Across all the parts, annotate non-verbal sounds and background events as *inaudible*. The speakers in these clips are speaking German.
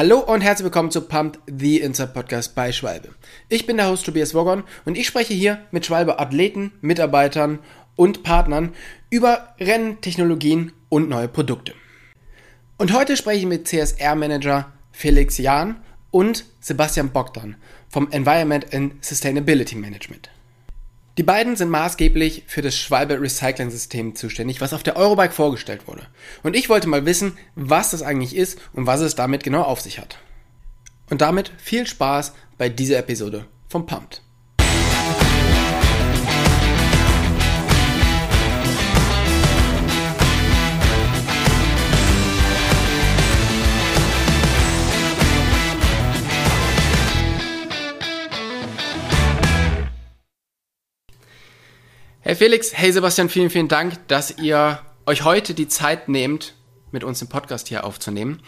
Hallo und herzlich willkommen zu Pumped the Inside Podcast bei Schwalbe. Ich bin der Host Tobias Wogon und ich spreche hier mit Schwalbe Athleten, Mitarbeitern und Partnern über Rennen, Technologien und neue Produkte. Und heute spreche ich mit CSR Manager Felix Jahn und Sebastian Bogdan vom Environment and Sustainability Management. Die beiden sind maßgeblich für das Schwalbe Recycling System zuständig, was auf der Eurobike vorgestellt wurde. Und ich wollte mal wissen, was das eigentlich ist und was es damit genau auf sich hat. Und damit viel Spaß bei dieser Episode vom Pumped. Hey Felix, hey Sebastian, vielen, vielen Dank, dass ihr euch heute die Zeit nehmt, mit uns den Podcast hier aufzunehmen.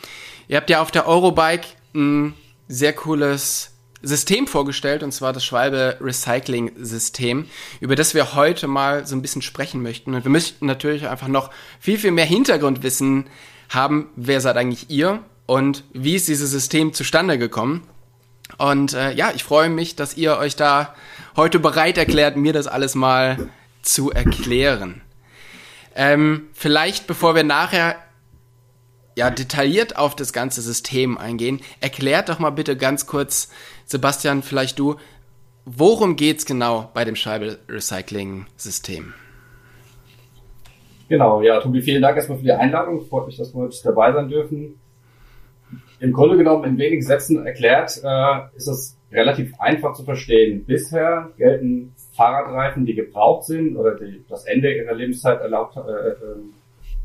Ihr habt ja auf der Eurobike ein sehr cooles System vorgestellt, und zwar das Schwalbe Recycling System, über das wir heute mal so ein bisschen sprechen möchten. Und wir möchten natürlich einfach noch viel, viel mehr Hintergrundwissen haben. Wer seid eigentlich ihr und wie ist dieses System zustande gekommen? Und äh, ja, ich freue mich, dass ihr euch da heute bereit erklärt, mir das alles mal zu erklären. Ähm, vielleicht, bevor wir nachher ja detailliert auf das ganze System eingehen, erklärt doch mal bitte ganz kurz, Sebastian, vielleicht du, worum geht's genau bei dem Scheibe-Recycling-System? Genau, ja, Tobi, vielen Dank erstmal für die Einladung. Freut mich, dass wir heute dabei sein dürfen. Im Grunde genommen, in wenigen Sätzen erklärt, äh, ist es relativ einfach zu verstehen. Bisher gelten Fahrradreifen, die gebraucht sind oder die das Ende ihrer Lebenszeit erlaubt, äh, äh,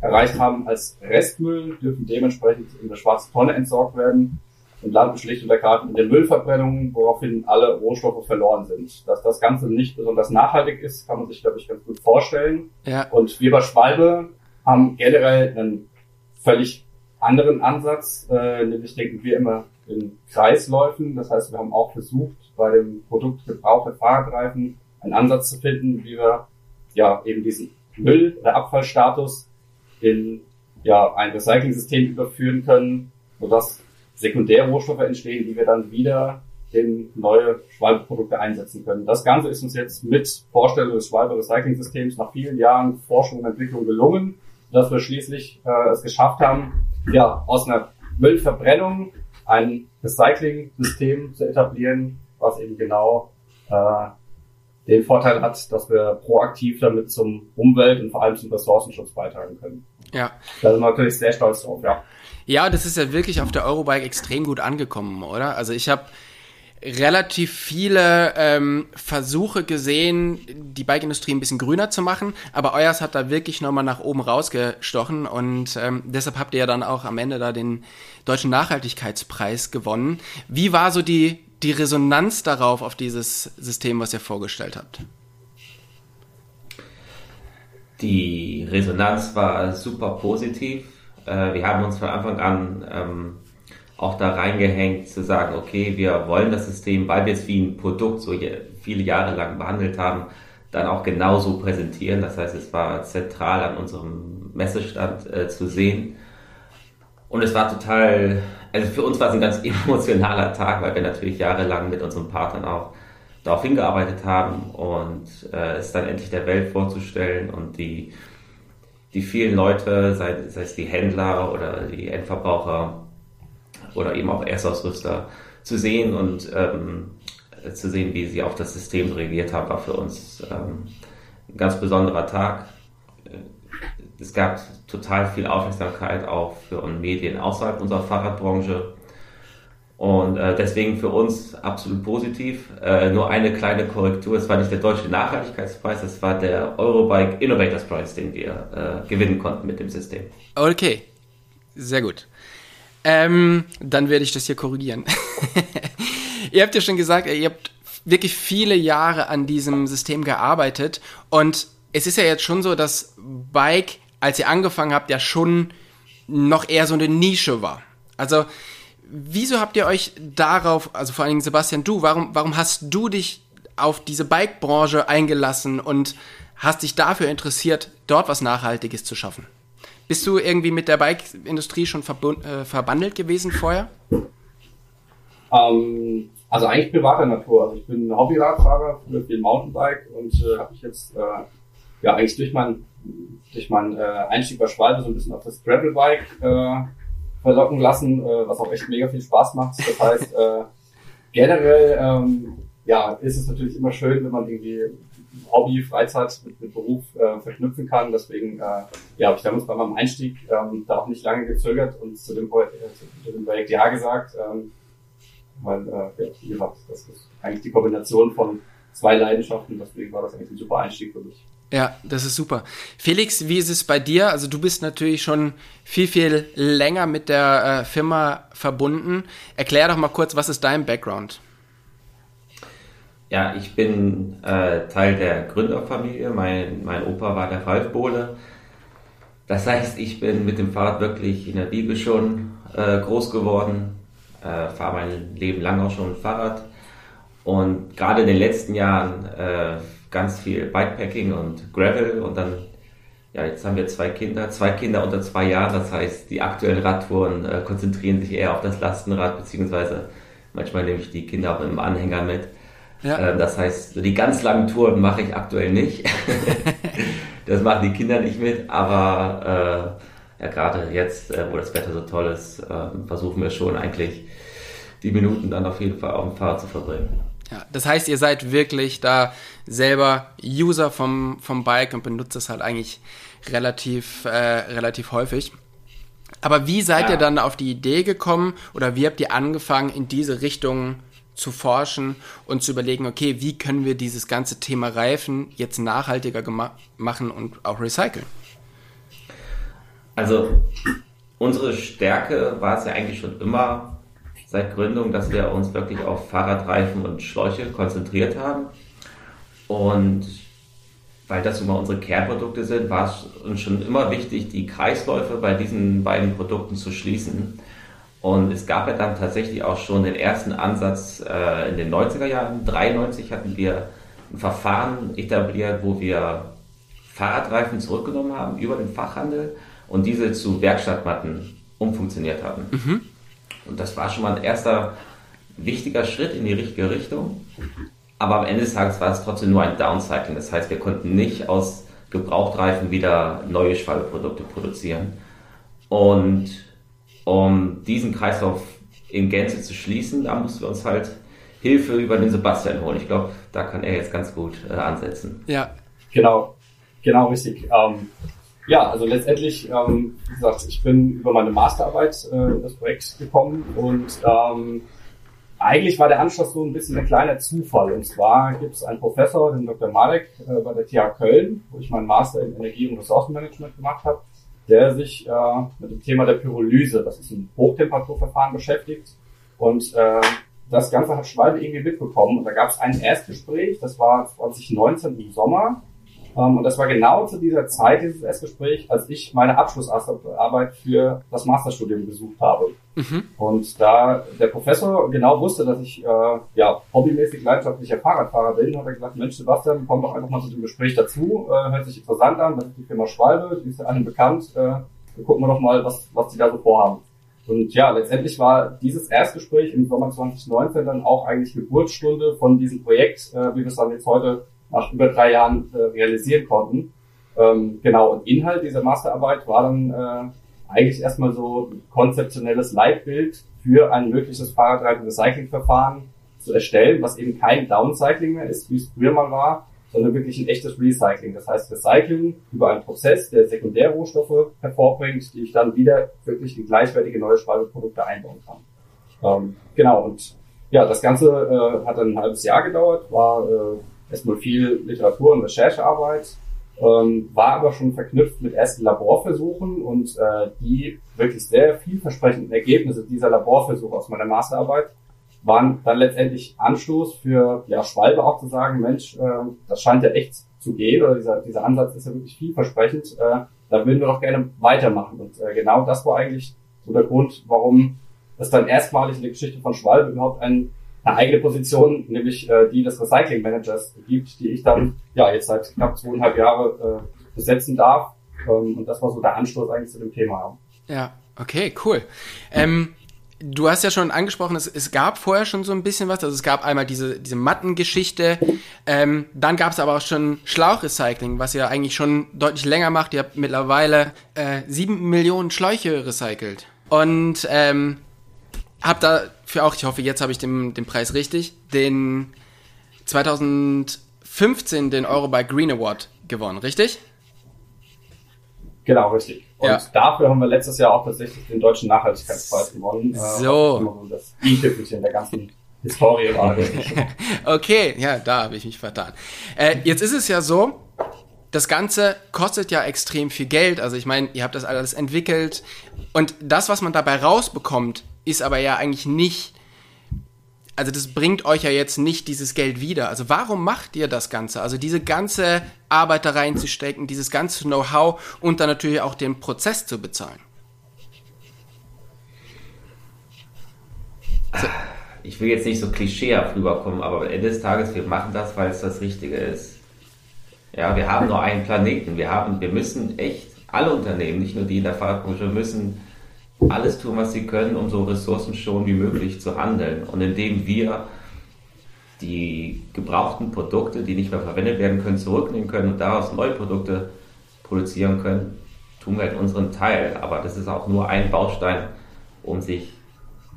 erreicht haben, als Restmüll, dürfen dementsprechend in der schwarzen Tonne entsorgt werden und landen schlicht und ergreifend in der Müllverbrennung, woraufhin alle Rohstoffe verloren sind. Dass das Ganze nicht besonders nachhaltig ist, kann man sich, glaube ich, ganz gut vorstellen. Ja. Und wir bei Schwalbe haben generell einen völlig anderen Ansatz, äh, nämlich denken wir immer in Kreisläufen. Das heißt, wir haben auch versucht, bei dem Produkt gebrauchte Fahrradreifen einen Ansatz zu finden, wie wir ja eben diesen Müll- oder Abfallstatus in ja ein Recycling-System überführen können, sodass Sekundärrohstoffe entstehen, die wir dann wieder in neue Schwalbeprodukte einsetzen können. Das Ganze ist uns jetzt mit Vorstellung des Schwalbe-Recycling-Systems nach vielen Jahren Forschung und Entwicklung gelungen, dass wir schließlich äh, es geschafft haben, ja, aus einer Müllverbrennung ein Recycling-System zu etablieren, was eben genau äh, den Vorteil hat, dass wir proaktiv damit zum Umwelt- und vor allem zum Ressourcenschutz beitragen können. Ja. Da sind wir natürlich sehr stolz drauf, ja. Ja, das ist ja wirklich auf der Eurobike extrem gut angekommen, oder? Also ich habe relativ viele ähm, Versuche gesehen, die Bike-Industrie ein bisschen grüner zu machen, aber euers hat da wirklich nochmal nach oben rausgestochen und ähm, deshalb habt ihr ja dann auch am Ende da den Deutschen Nachhaltigkeitspreis gewonnen. Wie war so die, die Resonanz darauf, auf dieses System, was ihr vorgestellt habt? Die Resonanz war super positiv. Äh, wir haben uns von Anfang an ähm, auch da reingehängt, zu sagen, okay, wir wollen das System, weil wir es wie ein Produkt so viele Jahre lang behandelt haben, dann auch genauso präsentieren. Das heißt, es war zentral an unserem Messestand äh, zu sehen. Und es war total, also für uns war es ein ganz *laughs* emotionaler Tag, weil wir natürlich jahrelang mit unseren Partnern auch darauf hingearbeitet haben und äh, es dann endlich der Welt vorzustellen und die, die vielen Leute, sei, sei es die Händler oder die Endverbraucher oder eben auch Erstausrüster zu sehen und ähm, zu sehen, wie sie auf das System reagiert haben, war für uns ähm, ein ganz besonderer Tag es gab total viel Aufmerksamkeit auch für Medien außerhalb unserer Fahrradbranche. Und äh, deswegen für uns absolut positiv. Äh, nur eine kleine Korrektur, es war nicht der Deutsche Nachhaltigkeitspreis, es war der Eurobike Innovators Prize, den wir äh, gewinnen konnten mit dem System. Okay, sehr gut. Ähm, dann werde ich das hier korrigieren. *laughs* ihr habt ja schon gesagt, ihr habt wirklich viele Jahre an diesem System gearbeitet und es ist ja jetzt schon so, dass Bike als ihr angefangen habt, ja schon noch eher so eine Nische war. Also, wieso habt ihr euch darauf, also vor allen Dingen Sebastian, du, warum, warum hast du dich auf diese Bike-Branche eingelassen und hast dich dafür interessiert, dort was Nachhaltiges zu schaffen? Bist du irgendwie mit der Bike-Industrie schon äh, verbandelt gewesen vorher? Ähm, also eigentlich privater Natur. Also ich bin Hobbyradfahrer, früher viel Mountainbike und äh, habe mich jetzt äh, ja eigentlich durch mein durch meinen äh, Einstieg bei Schwalbe so ein bisschen auf das Gravelbike äh, verlocken lassen, äh, was auch echt mega viel Spaß macht. Das heißt, äh, generell ähm, ja, ist es natürlich immer schön, wenn man irgendwie Hobby, Freizeit mit, mit Beruf äh, verknüpfen kann. Deswegen äh, ja, habe ich damals bei meinem Einstieg ähm, da auch nicht lange gezögert und zu dem, äh, zu dem Projekt Ja gesagt. Ähm, weil, äh, ja, wie gesagt, das ist eigentlich die Kombination von zwei Leidenschaften. Deswegen war das eigentlich ein super Einstieg für mich. Ja, das ist super. Felix, wie ist es bei dir? Also du bist natürlich schon viel, viel länger mit der äh, Firma verbunden. Erklär doch mal kurz, was ist dein Background? Ja, ich bin äh, Teil der Gründerfamilie. Mein, mein Opa war der Ralf Bohle. Das heißt, ich bin mit dem Fahrrad wirklich in der Bibel schon äh, groß geworden, äh, fahre mein Leben lang auch schon Fahrrad. Und gerade in den letzten Jahren äh, ganz viel Bikepacking und Gravel und dann, ja, jetzt haben wir zwei Kinder, zwei Kinder unter zwei Jahren, das heißt, die aktuellen Radtouren äh, konzentrieren sich eher auf das Lastenrad, beziehungsweise manchmal nehme ich die Kinder auch im Anhänger mit. Ja. Ähm, das heißt, die ganz langen Touren mache ich aktuell nicht. *laughs* das machen die Kinder nicht mit, aber äh, ja, gerade jetzt, äh, wo das Wetter so toll ist, äh, versuchen wir schon eigentlich die Minuten dann auf jeden Fall auf dem Fahrrad zu verbringen. Ja, das heißt, ihr seid wirklich da selber User vom, vom Bike und benutzt es halt eigentlich relativ, äh, relativ häufig. Aber wie seid ja. ihr dann auf die Idee gekommen oder wie habt ihr angefangen, in diese Richtung zu forschen und zu überlegen, okay, wie können wir dieses ganze Thema Reifen jetzt nachhaltiger machen und auch recyceln? Also unsere Stärke war es ja eigentlich schon immer, seit Gründung, dass wir uns wirklich auf Fahrradreifen und Schläuche konzentriert haben. Und weil das immer unsere Kernprodukte sind, war es uns schon immer wichtig, die Kreisläufe bei diesen beiden Produkten zu schließen. Und es gab ja dann tatsächlich auch schon den ersten Ansatz äh, in den 90er Jahren. 93 hatten wir ein Verfahren etabliert, wo wir Fahrradreifen zurückgenommen haben über den Fachhandel und diese zu Werkstattmatten umfunktioniert haben. Mhm. Und das war schon mal ein erster wichtiger Schritt in die richtige Richtung. Aber am Ende des Tages war es trotzdem nur ein Downcycling. Das heißt, wir konnten nicht aus Gebrauchtreifen wieder neue Schwalbeprodukte produzieren. Und um diesen Kreislauf in Gänze zu schließen, da mussten wir uns halt Hilfe über den Sebastian holen. Ich glaube, da kann er jetzt ganz gut äh, ansetzen. Ja. Genau, genau richtig. Ähm, ja, also letztendlich, ähm, wie gesagt, ich bin über meine Masterarbeit äh, in das Projekt gekommen und ähm, eigentlich war der Anschluss so ein bisschen ein kleiner Zufall. Und zwar gibt es einen Professor, den Dr. Marek äh, bei der TH Köln, wo ich meinen Master in Energie- und Ressourcenmanagement gemacht habe, der sich äh, mit dem Thema der Pyrolyse, das ist ein Hochtemperaturverfahren, beschäftigt. Und äh, das Ganze hat Schwalbe irgendwie mitbekommen. Und da gab es ein Erstgespräch, das war 2019 im Sommer. Ähm, und das war genau zu dieser Zeit, dieses Erstgespräch, als ich meine Abschlussarbeit für das Masterstudium besucht habe. Mhm. Und da der Professor genau wusste, dass ich äh, ja hobbymäßig leidenschaftlicher Fahrradfahrer bin, hat er gesagt, Mensch Sebastian, komm doch einfach mal zu dem Gespräch dazu, äh, hört sich interessant an, das ist die Firma Schwalbe, die ist ja allen bekannt, äh, gucken wir doch mal, was, was die da so vorhaben. Und ja, letztendlich war dieses Erstgespräch im Sommer 2019 dann auch eigentlich Geburtsstunde von diesem Projekt, äh, wie wir es dann jetzt heute nach über drei Jahren äh, realisieren konnten. Ähm, genau, und Inhalt dieser Masterarbeit war dann äh, eigentlich erstmal so konzeptionelles Leitbild für ein mögliches Fahrradreifen-Recycling-Verfahren zu erstellen, was eben kein Downcycling mehr ist, wie es früher mal war, sondern wirklich ein echtes Recycling. Das heißt Recycling über einen Prozess, der Sekundärrohstoffe hervorbringt, die ich dann wieder wirklich in gleichwertige neue Schwalbeprodukte einbauen kann. Ähm, genau, und ja, das Ganze äh, hat dann ein halbes Jahr gedauert, war äh, erstmal viel Literatur und Recherchearbeit, ähm, war aber schon verknüpft mit ersten Laborversuchen und äh, die wirklich sehr vielversprechenden Ergebnisse dieser Laborversuche aus meiner Masterarbeit waren dann letztendlich Anstoß für ja, Schwalbe auch zu sagen, Mensch, äh, das scheint ja echt zu gehen oder dieser, dieser Ansatz ist ja wirklich vielversprechend, äh, da würden wir doch gerne weitermachen. Und äh, genau das war eigentlich so der Grund, warum es dann erstmalig in der Geschichte von Schwalbe überhaupt ein eine eigene Position, nämlich äh, die des Recycling Managers gibt, die ich dann ja jetzt seit knapp zweieinhalb Jahre äh, besetzen darf. Ähm, und das war so der Anschluss eigentlich zu dem Thema. Ja, okay, cool. Ähm, Du hast ja schon angesprochen, es, es gab vorher schon so ein bisschen was. Also es gab einmal diese, diese Mattengeschichte. Ähm, dann gab es aber auch schon Schlauchrecycling, was ihr eigentlich schon deutlich länger macht. Ihr habt mittlerweile äh, sieben Millionen Schläuche recycelt. Und ähm, habt dafür auch, ich hoffe, jetzt habe ich den, den Preis richtig, den 2015 den Eurobike Green Award gewonnen, richtig? Genau, richtig. Und ja. dafür haben wir letztes Jahr auch tatsächlich den Deutschen Nachhaltigkeitspreis gewonnen. So. Äh, das i-Tüpfelchen der ganzen *laughs* Historie war. *laughs* okay, ja, da habe ich mich vertan. Äh, jetzt ist es ja so, das Ganze kostet ja extrem viel Geld. Also ich meine, ihr habt das alles entwickelt. Und das, was man dabei rausbekommt, ist aber ja eigentlich nicht also das bringt euch ja jetzt nicht dieses Geld wieder. Also warum macht ihr das Ganze? Also diese ganze Arbeit da reinzustecken, dieses ganze Know-how und dann natürlich auch den Prozess zu bezahlen. Ich will jetzt nicht so klischeehaft rüberkommen, aber am Ende des Tages, wir machen das, weil es das Richtige ist. Ja, wir haben nur einen Planeten. Wir haben, wir müssen echt, alle Unternehmen, nicht nur die in der Fahrradbranche, müssen alles tun, was sie können, um so ressourcenschonend wie möglich zu handeln. Und indem wir die gebrauchten Produkte, die nicht mehr verwendet werden können, zurücknehmen können und daraus neue Produkte produzieren können, tun wir halt unseren Teil. Aber das ist auch nur ein Baustein, um sich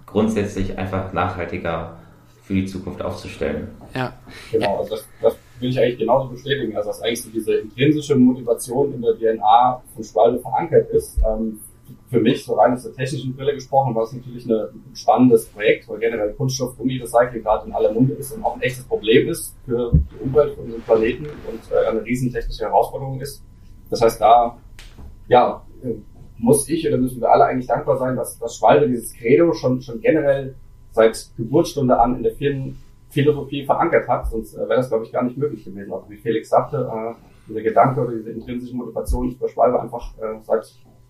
grundsätzlich einfach nachhaltiger für die Zukunft aufzustellen. Ja. Genau, also das, das will ich eigentlich genauso bestätigen, also dass eigentlich so diese intrinsische Motivation in der DNA von Schwalbe verankert ist. Ähm, für mich, so rein aus der technischen Brille gesprochen, war es natürlich ein spannendes Projekt, weil generell Kunststoff, Gummi-Recycling gerade in aller Munde ist und auch ein echtes Problem ist für die Umwelt, für unseren Planeten und äh, eine riesen technische Herausforderung ist. Das heißt, da, ja, muss ich oder müssen wir alle eigentlich dankbar sein, dass, dass Schwalbe dieses Credo schon, schon generell seit Geburtsstunde an in der Firmenphilosophie verankert hat, sonst äh, wäre das, glaube ich, gar nicht möglich gewesen. Also wie Felix sagte, äh, dieser Gedanke oder diese intrinsische Motivation ist bei Schwalbe einfach äh, seit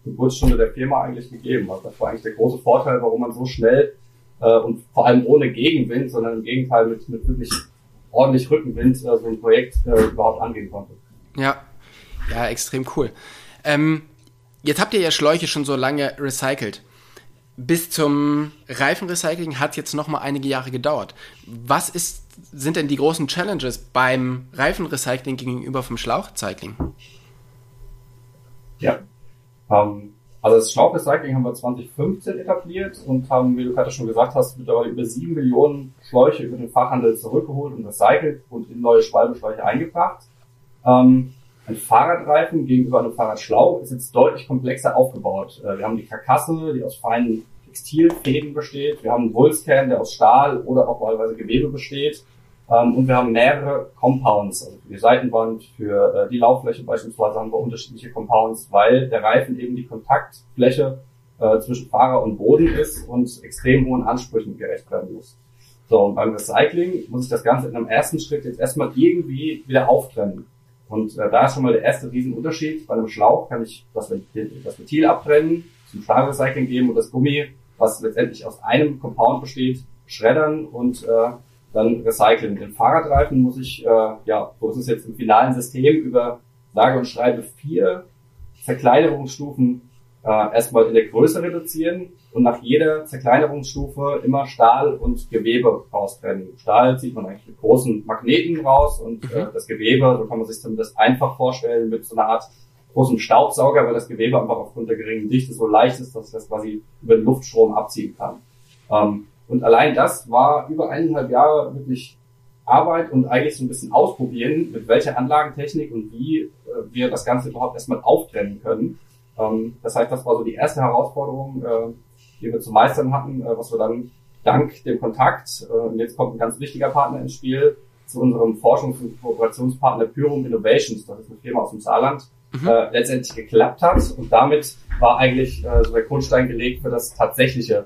Geburtsstunde der Firma eigentlich gegeben hat. Das war eigentlich der große Vorteil, warum man so schnell äh, und vor allem ohne Gegenwind, sondern im Gegenteil mit, mit wirklich ordentlich Rückenwind äh, so ein Projekt äh, überhaupt angehen konnte. Ja, ja, extrem cool. Ähm, jetzt habt ihr ja Schläuche schon so lange recycelt. Bis zum Reifenrecycling hat jetzt noch mal einige Jahre gedauert. Was ist, sind denn die großen Challenges beim Reifenrecycling gegenüber vom Schlauchrecycling? Ja, ähm, also das Schlauchrecycling haben wir 2015 etabliert und haben, wie du gerade schon gesagt hast, mittlerweile über sieben Millionen Schläuche über den Fachhandel zurückgeholt und recycelt und in neue Schwalbenschläuche eingebracht. Ähm, ein Fahrradreifen gegenüber einem Fahrradschlauch ist jetzt deutlich komplexer aufgebaut. Äh, wir haben die Karkasse, die aus feinen Textilfäden besteht. Wir haben einen Wulstkern, der aus Stahl oder auch wahlweise Gewebe besteht. Ähm, und wir haben mehrere Compounds, also für die Seitenwand, für äh, die Lauffläche beispielsweise haben wir unterschiedliche Compounds, weil der Reifen eben die Kontaktfläche äh, zwischen Fahrer und Boden ist und extrem hohen Ansprüchen gerecht werden muss. So, und beim Recycling muss ich das Ganze in einem ersten Schritt jetzt erstmal irgendwie wieder auftrennen. Und äh, da ist schon mal der erste Riesenunterschied. Bei einem Schlauch kann ich das, das Ventil abtrennen, zum Stahlrecycling geben und das Gummi, was letztendlich aus einem Compound besteht, schreddern und äh, dann recyceln. Den Fahrradreifen muss ich, äh, ja, so ist es jetzt im finalen System über sage und schreibe vier Zerkleinerungsstufen äh, erstmal in der Größe reduzieren und nach jeder Zerkleinerungsstufe immer Stahl und Gewebe raustrennen. Stahl zieht man eigentlich mit großen Magneten raus und äh, mhm. das Gewebe, so kann man sich das einfach vorstellen, mit so einer Art großen Staubsauger, weil das Gewebe einfach aufgrund der geringen Dichte so leicht ist, dass das quasi über den Luftstrom abziehen kann. Ähm, und allein das war über eineinhalb Jahre wirklich Arbeit und eigentlich so ein bisschen ausprobieren, mit welcher Anlagentechnik und wie äh, wir das Ganze überhaupt erstmal auftrennen können. Ähm, das heißt, das war so die erste Herausforderung, äh, die wir zu meistern hatten, äh, was wir dann dank dem Kontakt, und jetzt kommt ein ganz wichtiger Partner ins Spiel, zu unserem Forschungs- und Kooperationspartner Pyrum Innovations, das ist eine Firma aus dem Saarland, mhm. letztendlich geklappt hat. Und damit war eigentlich so der Grundstein gelegt für das tatsächliche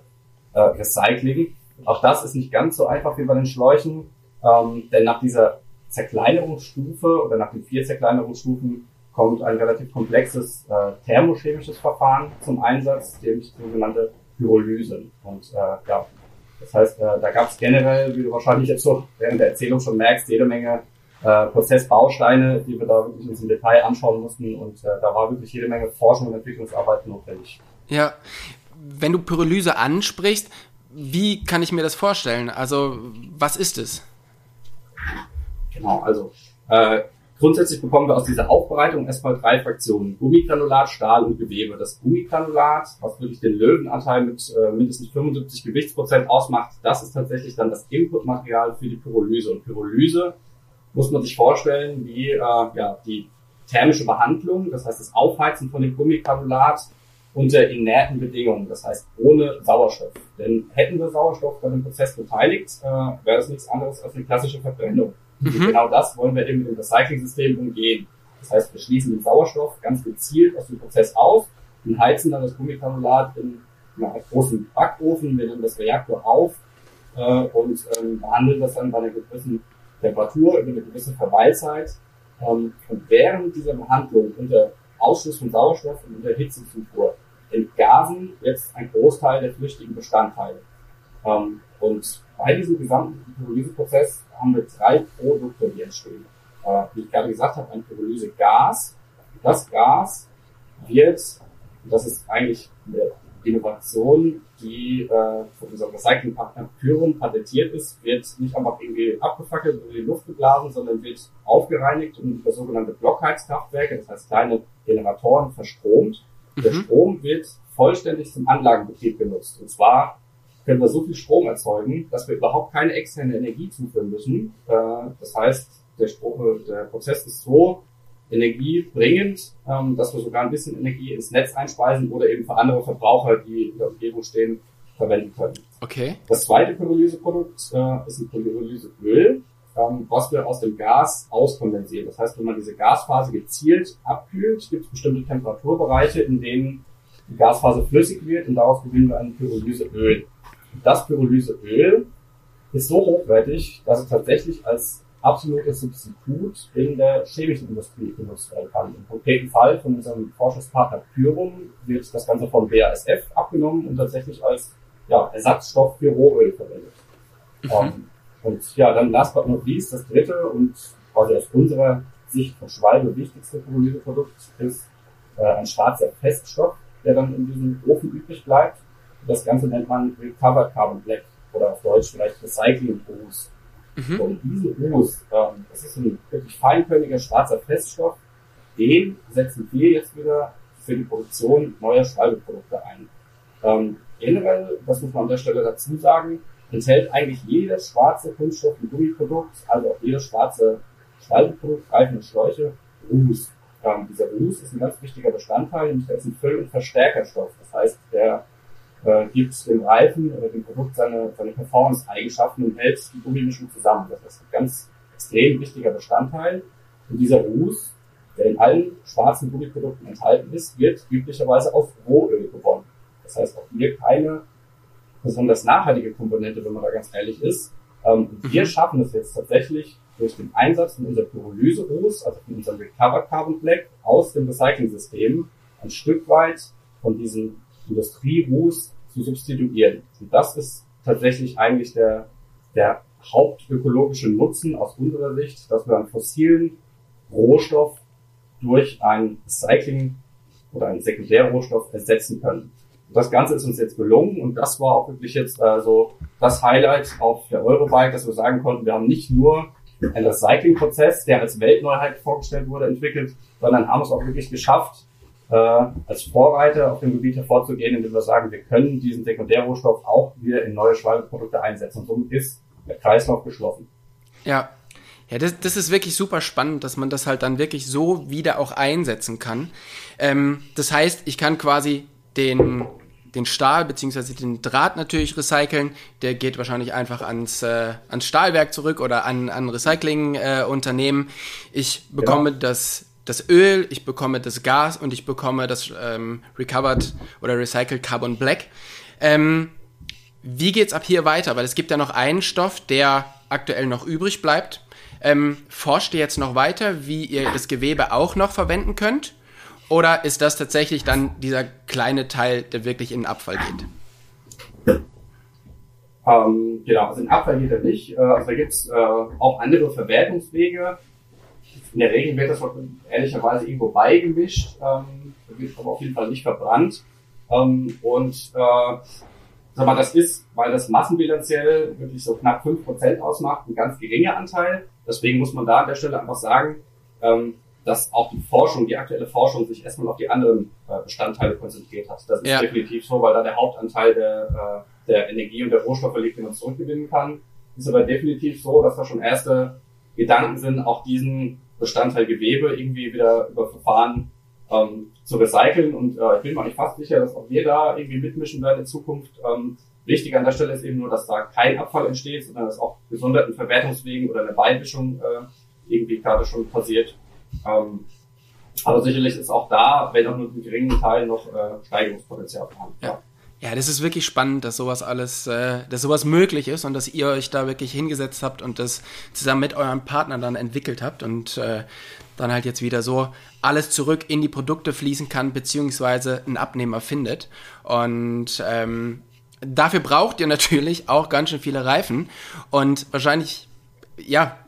äh, Recycling. Auch das ist nicht ganz so einfach wie bei den Schläuchen, ähm, denn nach dieser Zerkleinerungsstufe oder nach den vier Zerkleinerungsstufen kommt ein relativ komplexes äh, thermochemisches Verfahren zum Einsatz, nämlich sogenannte Pyrolyse. Und äh, ja, das heißt, äh, da gab es generell, wie du wahrscheinlich jetzt so während der Erzählung schon merkst, jede Menge äh, Prozessbausteine, die wir da wirklich im Detail anschauen mussten. Und äh, da war wirklich jede Menge Forschung und Entwicklungsarbeit notwendig. Ja, wenn du Pyrolyse ansprichst, wie kann ich mir das vorstellen? Also, was ist es? Genau, also äh, grundsätzlich bekommen wir aus dieser Aufbereitung erstmal drei Fraktionen. Gummigranulat, Stahl und Gewebe. Das Gummigranulat, was wirklich den Löwenanteil mit äh, mindestens 75 Gewichtsprozent ausmacht, das ist tatsächlich dann das Inputmaterial für die Pyrolyse. Und Pyrolyse muss man sich vorstellen wie äh, ja, die thermische Behandlung, das heißt das Aufheizen von dem Gummigranulat unter inerten Bedingungen, das heißt ohne Sauerstoff. Denn hätten wir Sauerstoff bei dem Prozess beteiligt, äh, wäre das nichts anderes als eine klassische Verbrennung. Mhm. Genau das wollen wir eben mit dem Recycling-System umgehen. Das heißt, wir schließen den Sauerstoff ganz gezielt aus dem Prozess aus und heizen dann das Gummigranulat in einem großen Backofen, wir nehmen das Reaktor auf äh, und ähm, behandeln das dann bei einer gewissen Temperatur über eine gewisse Verweilzeit. Ähm, und während dieser Behandlung unter Ausschluss von Sauerstoff und unter Hitzezufuhr entgasen jetzt ein Großteil der flüchtigen Bestandteile. Ähm, und bei diesem gesamten Pyrolyseprozess haben wir drei Produkte, die entstehen. Äh, wie ich gerade gesagt habe, ein Pyrolysegas. Das Gas wird, das ist eigentlich eine Innovation, die äh, von unserem Recyclingpartner Pyrum patentiert ist, wird nicht einfach irgendwie abgefackelt oder in die Luft geblasen, sondern wird aufgereinigt und über sogenannte Blockheizkraftwerke, das heißt kleine Generatoren, verstromt. Mhm. Der Strom wird vollständig zum Anlagenbetrieb genutzt. Und zwar können wir so viel Strom erzeugen, dass wir überhaupt keine externe Energie zuführen müssen. Äh, das heißt, der, Strom, der Prozess ist so energiebringend, ähm, dass wir sogar ein bisschen Energie ins Netz einspeisen oder eben für andere Verbraucher, die in der Umgebung stehen, verwenden können. Okay. Das zweite Pyrolyseprodukt äh, ist ein Pyrolyseöl, ähm, was wir aus dem Gas auskondensieren. Das heißt, wenn man diese Gasphase gezielt abkühlt, gibt es bestimmte Temperaturbereiche, in denen die Gasphase flüssig wird und daraus gewinnen wir ein Pyrolyseöl. Das Pyrolyseöl ist so hochwertig, dass es tatsächlich als absolutes Substitut in der chemischen Industrie genutzt werden kann. Im konkreten Fall von unserem Forschungspartner Pyrum wird das Ganze von BASF abgenommen und tatsächlich als ja, Ersatzstoff für Rohöl verwendet. Mhm. Um, ähm, und ja, dann last but not least, das dritte und quasi aus unserer Sicht von Schwalbe wichtigste Pyrolyseprodukt ist äh, ein schwarzer Feststoff, der dann in diesem Ofen übrig bleibt. Und das Ganze nennt man Recovered Carbon Black oder auf Deutsch vielleicht Recycling Ruß. Mhm. Und diesen Ruß, ähm, das ist ein wirklich feinkörniger schwarzer Feststoff, den setzen wir jetzt wieder für die Produktion neuer Schwalbeprodukte ein. Ähm, generell, das muss man an der Stelle dazu sagen, enthält eigentlich jedes schwarze Kunststoff- und Gummiprodukt, also auch jedes schwarze Schwalbeprodukt, Reifen und Schläuche, Ruß. Ähm, dieser Ruß ist ein ganz wichtiger Bestandteil, nämlich der ist ein Füll- und Verstärkerstoff. Das heißt, der äh, gibt dem Reifen oder dem Produkt seine, seine Performance-Eigenschaften und hält die Gummimischung zusammen. Das ist ein ganz extrem wichtiger Bestandteil. Und dieser Ruß, der in allen schwarzen Gummiprodukten enthalten ist, wird üblicherweise aus Rohöl gewonnen. Das heißt auch hier keine besonders nachhaltige Komponente, wenn man da ganz ehrlich ist. Ähm, wir mhm. schaffen es jetzt tatsächlich durch den Einsatz von unserer Pyrolyse-Ruß, also von unserem Recovered Carbon Black aus dem Recycling-System, ein Stück weit von diesem Industrieruß zu substituieren. Und das ist tatsächlich eigentlich der, der hauptökologische Nutzen aus unserer Sicht, dass wir einen fossilen Rohstoff durch ein Recycling oder einen Sekundärrohstoff ersetzen können. Und das Ganze ist uns jetzt gelungen und das war auch wirklich jetzt äh, so das Highlight auf der Eurobike, dass wir sagen konnten, wir haben nicht nur einen Recyclingprozess, der als Weltneuheit vorgestellt wurde, entwickelt, sondern haben es auch wirklich geschafft, äh, als Vorreiter auf dem Gebiet hervorzugehen, indem wir sagen, wir können diesen Sekundärrohstoff auch wieder in neue Schwalbeprodukte einsetzen. Und somit ist der Kreislauf geschlossen. Ja. Ja, das, das ist wirklich super spannend, dass man das halt dann wirklich so wieder auch einsetzen kann. Ähm, das heißt, ich kann quasi den, den Stahl beziehungsweise den Draht natürlich recyceln. Der geht wahrscheinlich einfach ans, äh, ans Stahlwerk zurück oder an, an Recyclingunternehmen. Äh, ich bekomme genau. das das Öl, ich bekomme das Gas und ich bekomme das ähm, Recovered oder Recycled Carbon Black. Ähm, wie geht's ab hier weiter? Weil es gibt ja noch einen Stoff, der aktuell noch übrig bleibt. Ähm, forscht ihr jetzt noch weiter, wie ihr das Gewebe auch noch verwenden könnt? Oder ist das tatsächlich dann dieser kleine Teil, der wirklich in den Abfall geht? Ähm, genau, also in Abfall geht er nicht. Äh, also da gibt's äh, auch andere Verwertungswege. In der Regel wird das ehrlicherweise irgendwo beigemischt, ähm, wird aber auf jeden Fall nicht verbrannt. Ähm, und äh, sag mal, das ist, weil das massenbilanziell wirklich so knapp fünf Prozent ausmacht, ein ganz geringer Anteil. Deswegen muss man da an der Stelle einfach sagen, ähm, dass auch die Forschung, die aktuelle Forschung sich erstmal auf die anderen äh, Bestandteile konzentriert hat. Das ist ja. definitiv so, weil da der Hauptanteil der, äh, der Energie und der Rohstoffe liegt, den man zurückgewinnen kann. Ist aber definitiv so, dass da schon erste Gedanken sind, auch diesen Bestandteil Gewebe irgendwie wieder über Verfahren ähm, zu recyceln. Und äh, ich bin mir eigentlich fast sicher, dass auch wir da irgendwie mitmischen werden in Zukunft. Ähm, wichtig an der Stelle ist eben nur, dass da kein Abfall entsteht, sondern dass auch gesonderten Verwertungswegen oder eine Beimischung äh, irgendwie gerade schon passiert. Ähm, aber sicherlich ist auch da, wenn auch nur einen geringen Teil, noch äh, Steigerungspotenzial vorhanden. Ja. Ja, das ist wirklich spannend, dass sowas alles, äh, dass sowas möglich ist und dass ihr euch da wirklich hingesetzt habt und das zusammen mit eurem Partner dann entwickelt habt und äh, dann halt jetzt wieder so alles zurück in die Produkte fließen kann, beziehungsweise einen Abnehmer findet. Und ähm, dafür braucht ihr natürlich auch ganz schön viele Reifen. Und wahrscheinlich, ja,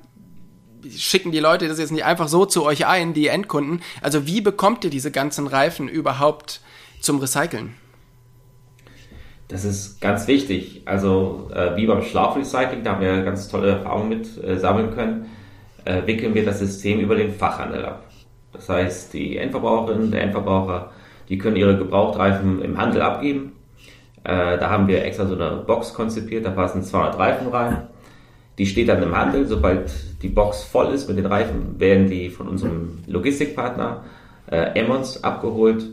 schicken die Leute das jetzt nicht einfach so zu euch ein, die Endkunden. Also wie bekommt ihr diese ganzen Reifen überhaupt zum Recyceln? Das ist ganz wichtig. Also äh, wie beim Schlafrecycling, da haben wir ganz tolle Erfahrungen mit äh, sammeln können äh, wickeln wir das System über den Fachhandel ab. Das heißt, die Endverbraucherinnen, der Endverbraucher, die können ihre Gebrauchtreifen im Handel abgeben. Äh, da haben wir extra so eine Box konzipiert, da passen 200 Reifen rein. Die steht dann im Handel. Sobald die Box voll ist mit den Reifen, werden die von unserem Logistikpartner äh, Emmons abgeholt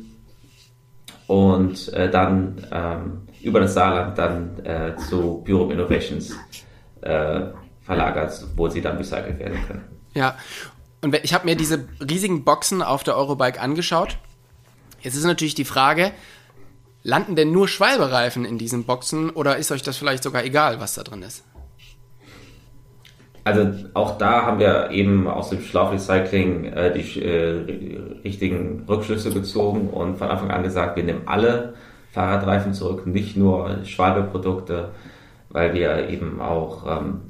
und äh, dann ähm, über das Saarland dann äh, zu Bureau of Innovations äh, verlagert, wo sie dann recycelt werden können. Ja, und ich habe mir diese riesigen Boxen auf der Eurobike angeschaut. Jetzt ist natürlich die Frage, landen denn nur Schwalbereifen in diesen Boxen oder ist euch das vielleicht sogar egal, was da drin ist? Also auch da haben wir eben aus dem Schlafrecycling äh, die äh, richtigen Rückschlüsse gezogen und von Anfang an gesagt, wir nehmen alle Fahrradreifen zurück, nicht nur Schwalbe-Produkte, weil wir eben auch ähm,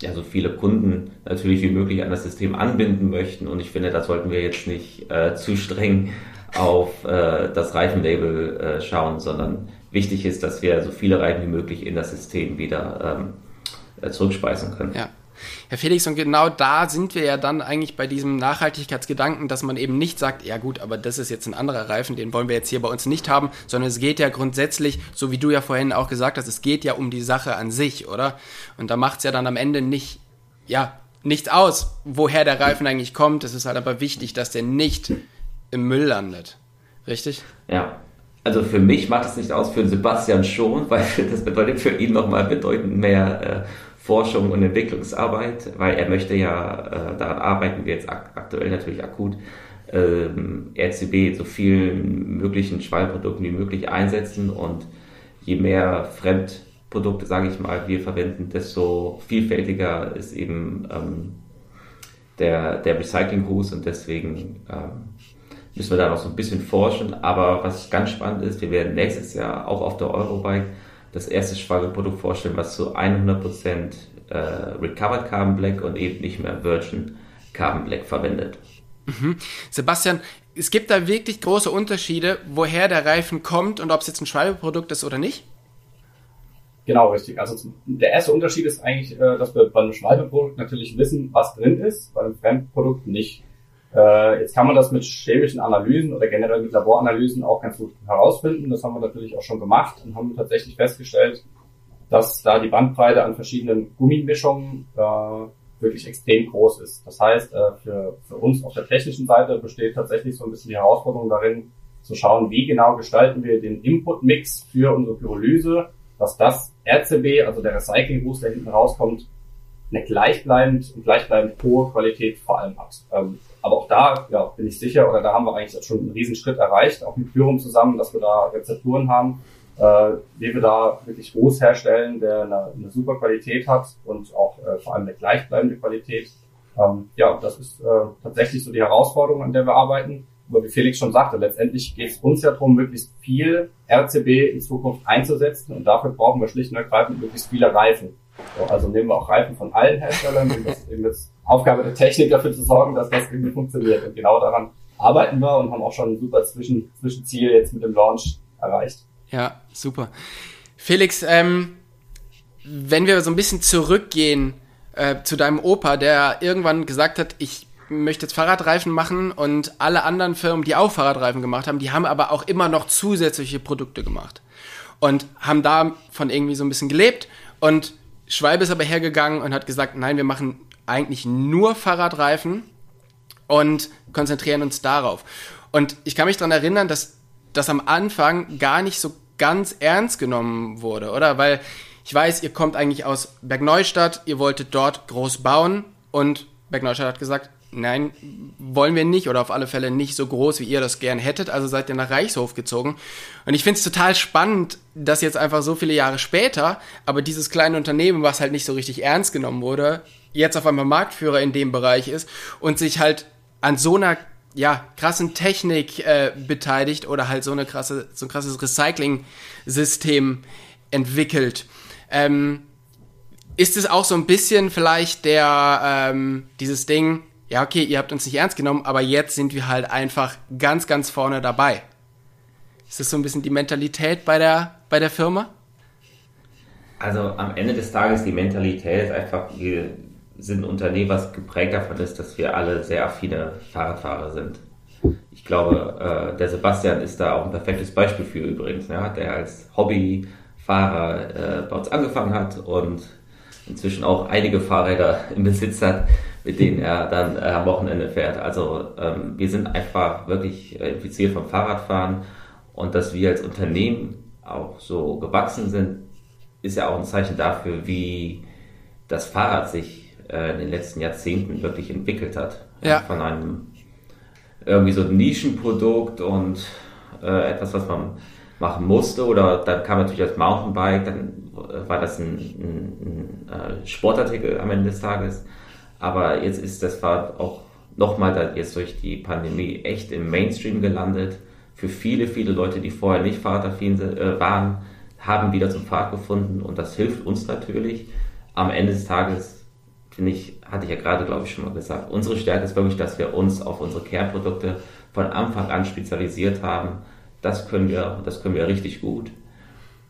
ja, so viele Kunden natürlich wie möglich an das System anbinden möchten. Und ich finde, da sollten wir jetzt nicht äh, zu streng auf äh, das Reifenlabel äh, schauen, sondern wichtig ist, dass wir so viele Reifen wie möglich in das System wieder ähm, äh, zurückspeisen können. Ja. Herr Felix, und genau da sind wir ja dann eigentlich bei diesem Nachhaltigkeitsgedanken, dass man eben nicht sagt, ja gut, aber das ist jetzt ein anderer Reifen, den wollen wir jetzt hier bei uns nicht haben, sondern es geht ja grundsätzlich, so wie du ja vorhin auch gesagt hast, es geht ja um die Sache an sich, oder? Und da macht es ja dann am Ende nicht, ja, nichts aus, woher der Reifen eigentlich kommt. Es ist halt aber wichtig, dass der nicht im Müll landet. Richtig? Ja. Also für mich macht es nicht aus, für Sebastian schon, weil das bedeutet für ihn nochmal bedeutend mehr äh, Forschung und Entwicklungsarbeit, weil er möchte ja, äh, daran arbeiten wir jetzt ak aktuell natürlich akut, ähm, RCB so vielen möglichen Schwallprodukten wie möglich einsetzen und je mehr Fremdprodukte, sage ich mal, wir verwenden, desto vielfältiger ist eben ähm, der, der Recycling-Gruß und deswegen ähm, müssen wir da noch so ein bisschen forschen. Aber was ganz spannend ist, wir werden nächstes Jahr auch auf der Eurobike das erste Schwagelprodukt vorstellen, was zu 100% äh, Recovered Carbon Black und eben nicht mehr Virgin Carbon Black verwendet. Mhm. Sebastian, es gibt da wirklich große Unterschiede, woher der Reifen kommt und ob es jetzt ein Schwalbeprodukt ist oder nicht? Genau, richtig. Also der erste Unterschied ist eigentlich, äh, dass wir bei einem Schwalbeprodukt natürlich wissen, was drin ist, bei einem Fremdprodukt nicht. Äh, jetzt kann man das mit chemischen Analysen oder generell mit Laboranalysen auch ganz gut herausfinden. Das haben wir natürlich auch schon gemacht und haben tatsächlich festgestellt, dass da die Bandbreite an verschiedenen Gummimischungen äh, wirklich extrem groß ist. Das heißt, äh, für, für uns auf der technischen Seite besteht tatsächlich so ein bisschen die Herausforderung darin, zu schauen, wie genau gestalten wir den Input-Mix für unsere Pyrolyse, dass das RCB, also der Recycling-Boost, der hinten rauskommt, eine gleichbleibend und gleichbleibend hohe Qualität vor allem hat. Ähm, aber auch da ja, bin ich sicher, oder da haben wir eigentlich schon einen riesen Schritt erreicht, auch mit Pyrum zusammen, dass wir da Rezepturen haben, äh, wie wir da wirklich Ruß herstellen, der eine, eine super Qualität hat und auch äh, vor allem eine gleichbleibende Qualität. Ähm, ja, das ist äh, tatsächlich so die Herausforderung, an der wir arbeiten. Aber wie Felix schon sagte, letztendlich geht es uns ja darum, möglichst viel RCB in Zukunft einzusetzen und dafür brauchen wir schlicht und ergreifend möglichst viele Reifen. So, also nehmen wir auch Reifen von allen Herstellern ist eben jetzt Aufgabe der Technik dafür zu sorgen, dass das irgendwie funktioniert. Und genau daran arbeiten wir und haben auch schon ein super Zwischen Zwischenziel jetzt mit dem Launch erreicht. Ja, super. Felix, ähm, wenn wir so ein bisschen zurückgehen äh, zu deinem Opa, der irgendwann gesagt hat, ich möchte jetzt Fahrradreifen machen und alle anderen Firmen, die auch Fahrradreifen gemacht haben, die haben aber auch immer noch zusätzliche Produkte gemacht und haben davon irgendwie so ein bisschen gelebt und Schwalbe ist aber hergegangen und hat gesagt, nein, wir machen eigentlich nur Fahrradreifen und konzentrieren uns darauf. Und ich kann mich daran erinnern, dass das am Anfang gar nicht so ganz ernst genommen wurde, oder? Weil ich weiß, ihr kommt eigentlich aus Bergneustadt, ihr wolltet dort groß bauen und Bergneustadt hat gesagt, nein, wollen wir nicht oder auf alle Fälle nicht so groß, wie ihr das gern hättet, also seid ihr nach Reichshof gezogen. Und ich finde es total spannend, dass jetzt einfach so viele Jahre später, aber dieses kleine Unternehmen, was halt nicht so richtig ernst genommen wurde, jetzt auf einmal Marktführer in dem Bereich ist und sich halt an so einer ja, krassen Technik äh, beteiligt oder halt so eine krasse, so ein krasses Recycling-System entwickelt. Ähm, ist es auch so ein bisschen vielleicht der ähm, dieses Ding, ja okay, ihr habt uns nicht ernst genommen, aber jetzt sind wir halt einfach ganz, ganz vorne dabei. Ist das so ein bisschen die Mentalität bei der bei der Firma? Also am Ende des Tages die Mentalität ist einfach, wir sind Unternehmen, was geprägt davon ist, dass wir alle sehr affine Fahrradfahrer sind. Ich glaube, äh, der Sebastian ist da auch ein perfektes Beispiel für übrigens, ja, der als Hobbyfahrer äh, bei uns angefangen hat und inzwischen auch einige Fahrräder *laughs* im Besitz hat, mit denen er dann äh, am Wochenende fährt. Also ähm, wir sind einfach wirklich äh, infiziert vom Fahrradfahren und dass wir als Unternehmen auch so gewachsen sind, ist ja auch ein Zeichen dafür, wie das Fahrrad sich äh, in den letzten Jahrzehnten wirklich entwickelt hat. Ja. Von einem irgendwie so ein Nischenprodukt und äh, etwas, was man machen musste. Oder dann kam natürlich das Mountainbike, dann war das ein, ein, ein äh, Sportartikel am Ende des Tages. Aber jetzt ist das Fahrrad auch nochmal jetzt durch die Pandemie echt im Mainstream gelandet. Für viele, viele Leute, die vorher nicht fahrradaffin äh, waren, haben wieder zum Fahrrad gefunden und das hilft uns natürlich. Am Ende des Tages, finde ich, hatte ich ja gerade, glaube ich, schon mal gesagt, unsere Stärke ist wirklich, dass wir uns auf unsere Kernprodukte von Anfang an spezialisiert haben. Das können wir, das können wir richtig gut.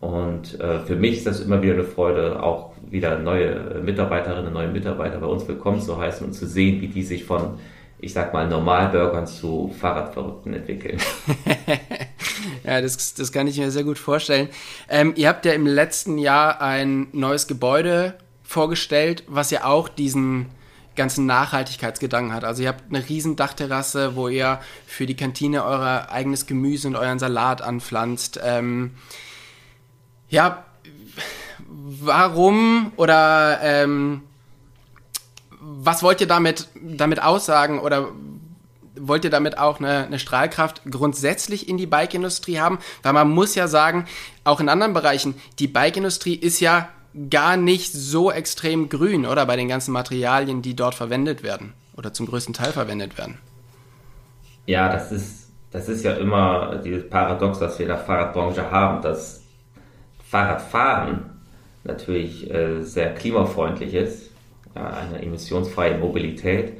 Und äh, für mich ist das immer wieder eine Freude, auch wieder neue Mitarbeiterinnen, neue Mitarbeiter bei uns willkommen zu heißen und zu sehen, wie die sich von, ich sag mal, Normalbürgern zu Fahrradverrückten entwickeln. *laughs* ja, das, das kann ich mir sehr gut vorstellen. Ähm, ihr habt ja im letzten Jahr ein neues Gebäude vorgestellt, was ja auch diesen ganzen Nachhaltigkeitsgedanken hat. Also ihr habt eine riesen Dachterrasse, wo ihr für die Kantine euer eigenes Gemüse und euren Salat anpflanzt. Ähm, ja, warum oder ähm, was wollt ihr damit, damit aussagen oder wollt ihr damit auch eine, eine Strahlkraft grundsätzlich in die Bike-Industrie haben? Weil man muss ja sagen, auch in anderen Bereichen, die Bike-Industrie ist ja gar nicht so extrem grün, oder? Bei den ganzen Materialien, die dort verwendet werden oder zum größten Teil verwendet werden. Ja, das ist, das ist ja immer dieses Paradox, was wir in der Fahrradbranche haben, dass Fahrradfahren natürlich äh, sehr klimafreundlich ist, ja, eine emissionsfreie Mobilität,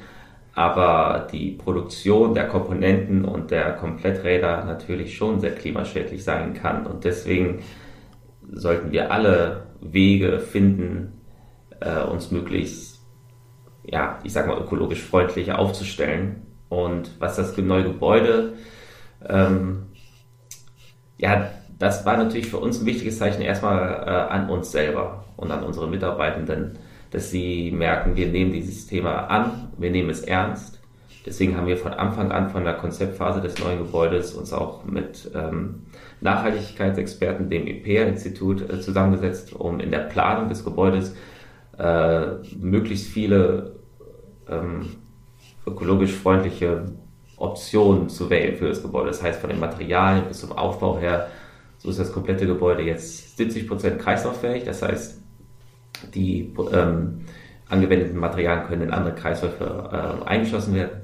aber die Produktion der Komponenten und der Kompletträder natürlich schon sehr klimaschädlich sein kann. Und deswegen sollten wir alle Wege finden, äh, uns möglichst, ja, ich sag mal, ökologisch freundlicher aufzustellen. Und was das neue Gebäude, ähm, ja, das war natürlich für uns ein wichtiges Zeichen erstmal äh, an uns selber und an unsere Mitarbeitenden, dass sie merken, wir nehmen dieses Thema an, wir nehmen es ernst. Deswegen haben wir von Anfang an, von der Konzeptphase des neuen Gebäudes, uns auch mit ähm, Nachhaltigkeitsexperten, dem IPEA-Institut, äh, zusammengesetzt, um in der Planung des Gebäudes äh, möglichst viele ähm, ökologisch freundliche Optionen zu wählen für das Gebäude. Das heißt, von den Materialien bis zum Aufbau her so ist das komplette Gebäude jetzt 70% kreislauffähig. Das heißt, die ähm, angewendeten Materialien können in andere Kreisläufe äh, eingeschlossen werden.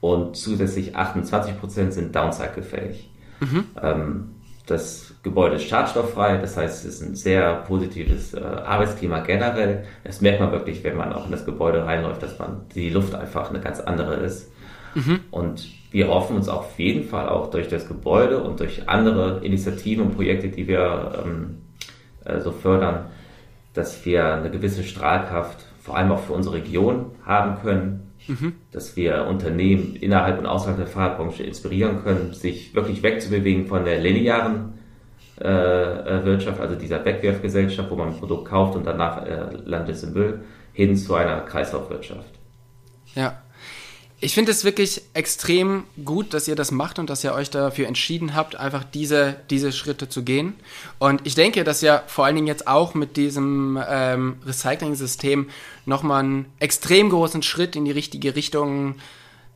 Und zusätzlich 28% sind downcyclefähig. Mhm. Ähm, das Gebäude ist schadstofffrei, das heißt, es ist ein sehr positives äh, Arbeitsklima generell. Das merkt man wirklich, wenn man auch in das Gebäude reinläuft, dass man die Luft einfach eine ganz andere ist. Mhm. Und wir hoffen uns auf jeden Fall auch durch das Gebäude und durch andere Initiativen und Projekte, die wir ähm, äh, so fördern, dass wir eine gewisse Strahlkraft vor allem auch für unsere Region haben können, mhm. dass wir Unternehmen innerhalb und außerhalb der Fahrradbranche inspirieren können, sich wirklich wegzubewegen von der linearen äh, äh, Wirtschaft, also dieser Wegwerfgesellschaft, wo man ein Produkt kauft und danach äh, landet es im Müll, hin zu einer Kreislaufwirtschaft. Ja. Ich finde es wirklich extrem gut, dass ihr das macht und dass ihr euch dafür entschieden habt, einfach diese, diese Schritte zu gehen. Und ich denke, dass ihr vor allen Dingen jetzt auch mit diesem ähm, Recycling-System nochmal einen extrem großen Schritt in die richtige Richtung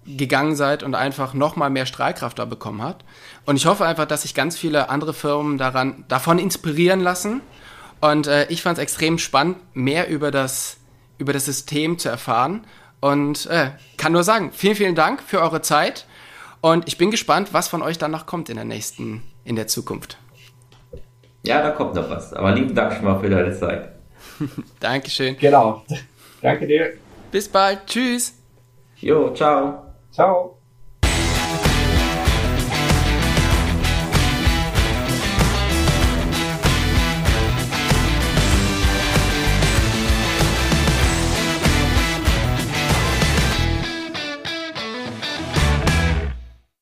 gegangen seid und einfach nochmal mehr Strahlkraft da bekommen habt. Und ich hoffe einfach, dass sich ganz viele andere Firmen daran, davon inspirieren lassen. Und äh, ich fand es extrem spannend, mehr über das, über das System zu erfahren und äh, kann nur sagen, vielen, vielen Dank für eure Zeit. Und ich bin gespannt, was von euch dann noch kommt in der nächsten, in der Zukunft. Ja, da kommt noch was. Aber lieben Dank schon mal für deine Zeit. *laughs* Dankeschön. Genau. *laughs* Danke dir. Bis bald. Tschüss. Jo, ciao. Ciao.